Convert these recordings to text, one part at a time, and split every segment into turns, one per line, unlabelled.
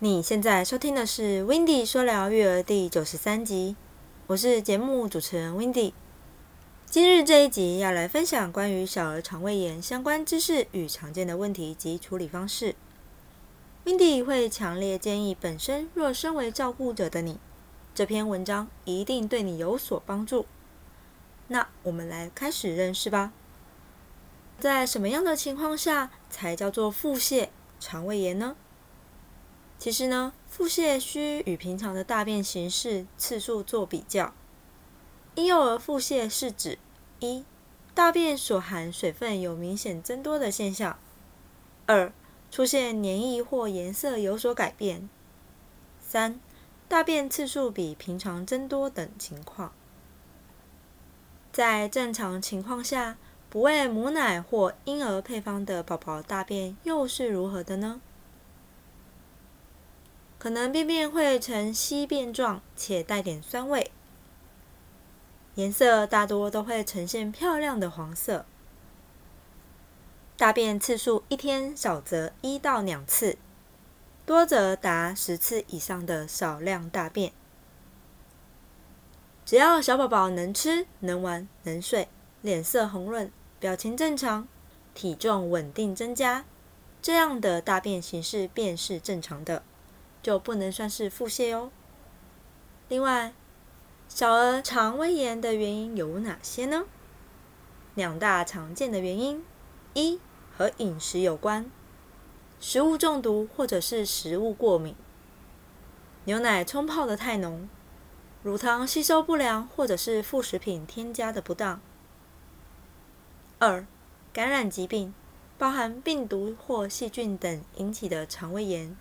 你现在收听的是《w i n d y 说聊育儿》第九十三集，我是节目主持人 w i n d y 今日这一集要来分享关于小儿肠胃炎相关知识与常见的问题及处理方式。w i n d y 会强烈建议本身若身为照顾者的你，这篇文章一定对你有所帮助。那我们来开始认识吧。在什么样的情况下才叫做腹泻、肠胃炎呢？其实呢，腹泻需与平常的大便形式次数做比较。婴幼儿腹泻是指一大便所含水分有明显增多的现象；二出现黏液或颜色有所改变；三大便次数比平常增多等情况。在正常情况下，不喂母奶或婴儿配方的宝宝大便又是如何的呢？可能便便会呈稀便状，且带点酸味，颜色大多都会呈现漂亮的黄色。大便次数一天少则一到两次，多则达十次以上的少量大便。只要小宝宝能吃、能玩、能睡，脸色红润，表情正常，体重稳定增加，这样的大便形式便是正常的。就不能算是腹泻哦。另外，小儿肠胃炎的原因有哪些呢？两大常见的原因：一和饮食有关，食物中毒或者是食物过敏；牛奶冲泡的太浓，乳糖吸收不良或者是副食品添加的不当。二、感染疾病，包含病毒或细菌等引起的肠胃炎。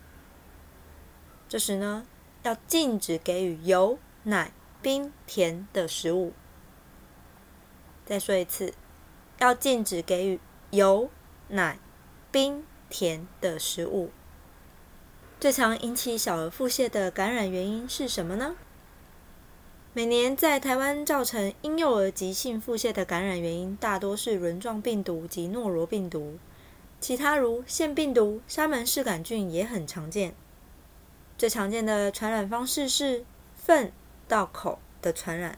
这时呢，要禁止给予油、奶、冰、甜的食物。再说一次，要禁止给予油、奶、冰、甜的食物。最常引起小儿腹泻的感染原因是什么呢？每年在台湾造成婴幼儿急性腹泻的感染原因，大多是轮状病毒及诺罗病毒，其他如腺病毒、沙门氏杆菌也很常见。最常见的传染方式是粪到口的传染，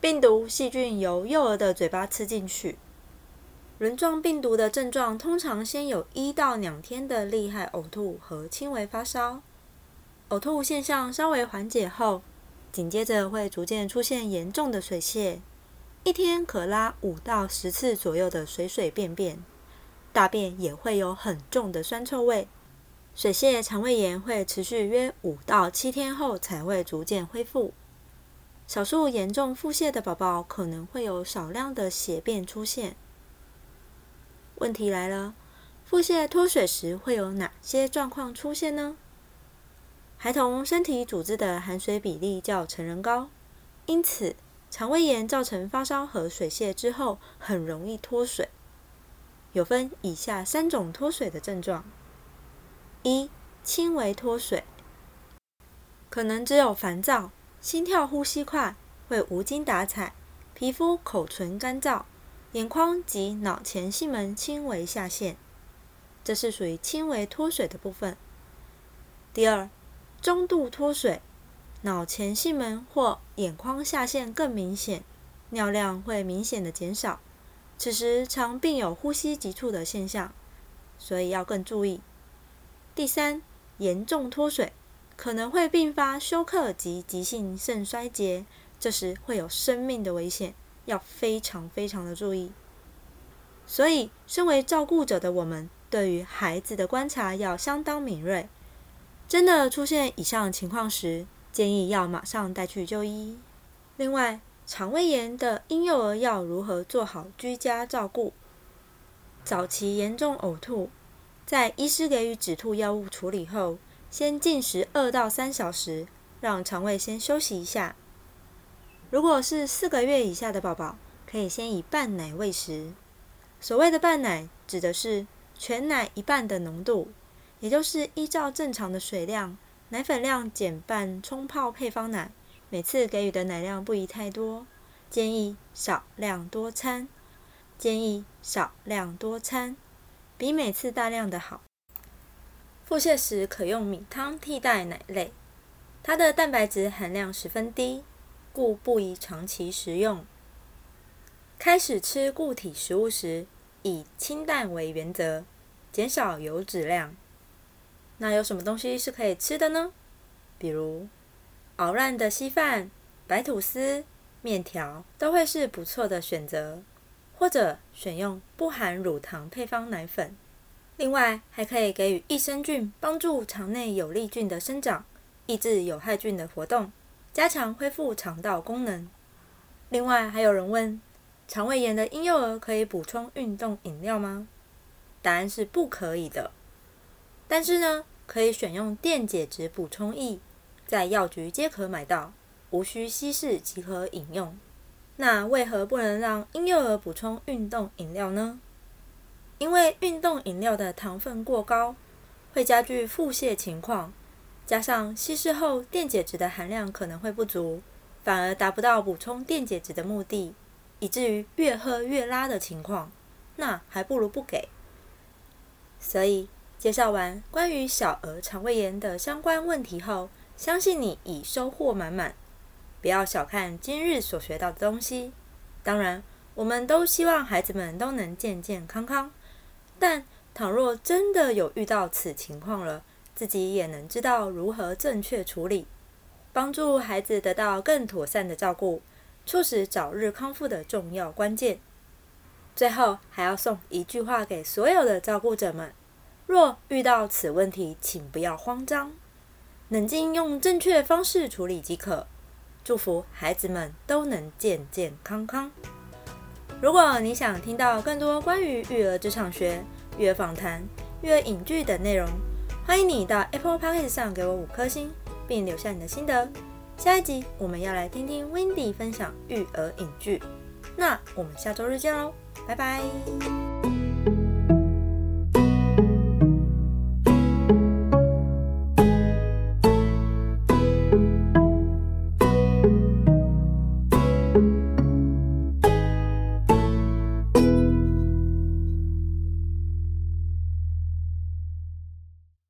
病毒细菌由幼儿的嘴巴吃进去。轮状病毒的症状通常先有一到两天的厉害呕吐和轻微发烧，呕吐现象稍微缓解后，紧接着会逐渐出现严重的水泄，一天可拉五到十次左右的水水便便，大便也会有很重的酸臭味。水泻肠胃炎会持续约五到七天后才会逐渐恢复。少数严重腹泻的宝宝可能会有少量的血便出现。问题来了，腹泻脱水时会有哪些状况出现呢？孩童身体组织的含水比例较成人高，因此肠胃炎造成发烧和水泻之后很容易脱水。有分以下三种脱水的症状。一、轻微脱水，可能只有烦躁、心跳、呼吸快，会无精打采，皮肤、口唇干燥，眼眶及脑前囟门轻微下陷，这是属于轻微脱水的部分。第二，中度脱水，脑前囟门或眼眶下陷更明显，尿量会明显的减少，此时常并有呼吸急促的现象，所以要更注意。第三，严重脱水可能会并发休克及急性肾衰竭，这时会有生命的危险，要非常非常的注意。所以，身为照顾者的我们，对于孩子的观察要相当敏锐。真的出现以上情况时，建议要马上带去就医。另外，肠胃炎的婴幼儿要如何做好居家照顾？早期严重呕吐。在医师给予止吐药物处理后，先禁食二到三小时，让肠胃先休息一下。如果是四个月以下的宝宝，可以先以半奶喂食。所谓的半奶，指的是全奶一半的浓度，也就是依照正常的水量，奶粉量减半冲泡配方奶，每次给予的奶量不宜太多，建议少量多餐。建议少量多餐。比每次大量的好。腹泻时可用米汤替代奶类，它的蛋白质含量十分低，故不宜长期食用。开始吃固体食物时，以清淡为原则，减少油脂量。那有什么东西是可以吃的呢？比如熬烂的稀饭、白吐司、面条都会是不错的选择，或者选用不含乳糖配方奶粉。另外，还可以给予益生菌，帮助肠内有利菌的生长，抑制有害菌的活动，加强恢复肠道功能。另外，还有人问。肠胃炎的婴幼儿可以补充运动饮料吗？答案是不可以的。但是呢，可以选用电解质补充液，在药局皆可买到，无需稀释即可饮用。那为何不能让婴幼儿补充运动饮料呢？因为运动饮料的糖分过高，会加剧腹泻情况，加上稀释后电解质的含量可能会不足，反而达不到补充电解质的目的。以至于越喝越拉的情况，那还不如不给。所以介绍完关于小儿肠胃炎的相关问题后，相信你已收获满满。不要小看今日所学到的东西。当然，我们都希望孩子们都能健健康康。但倘若真的有遇到此情况了，自己也能知道如何正确处理，帮助孩子得到更妥善的照顾。促使早日康复的重要关键。最后，还要送一句话给所有的照顾者们：若遇到此问题，请不要慌张，冷静用正确方式处理即可。祝福孩子们都能健健康康。如果你想听到更多关于育儿职场学、育儿访谈、育儿影剧等内容，欢迎你到 Apple Podcast 上给我五颗星，并留下你的心得。下一集我们要来听听 Wendy 分享育儿影剧，那我们下周日见喽，拜拜。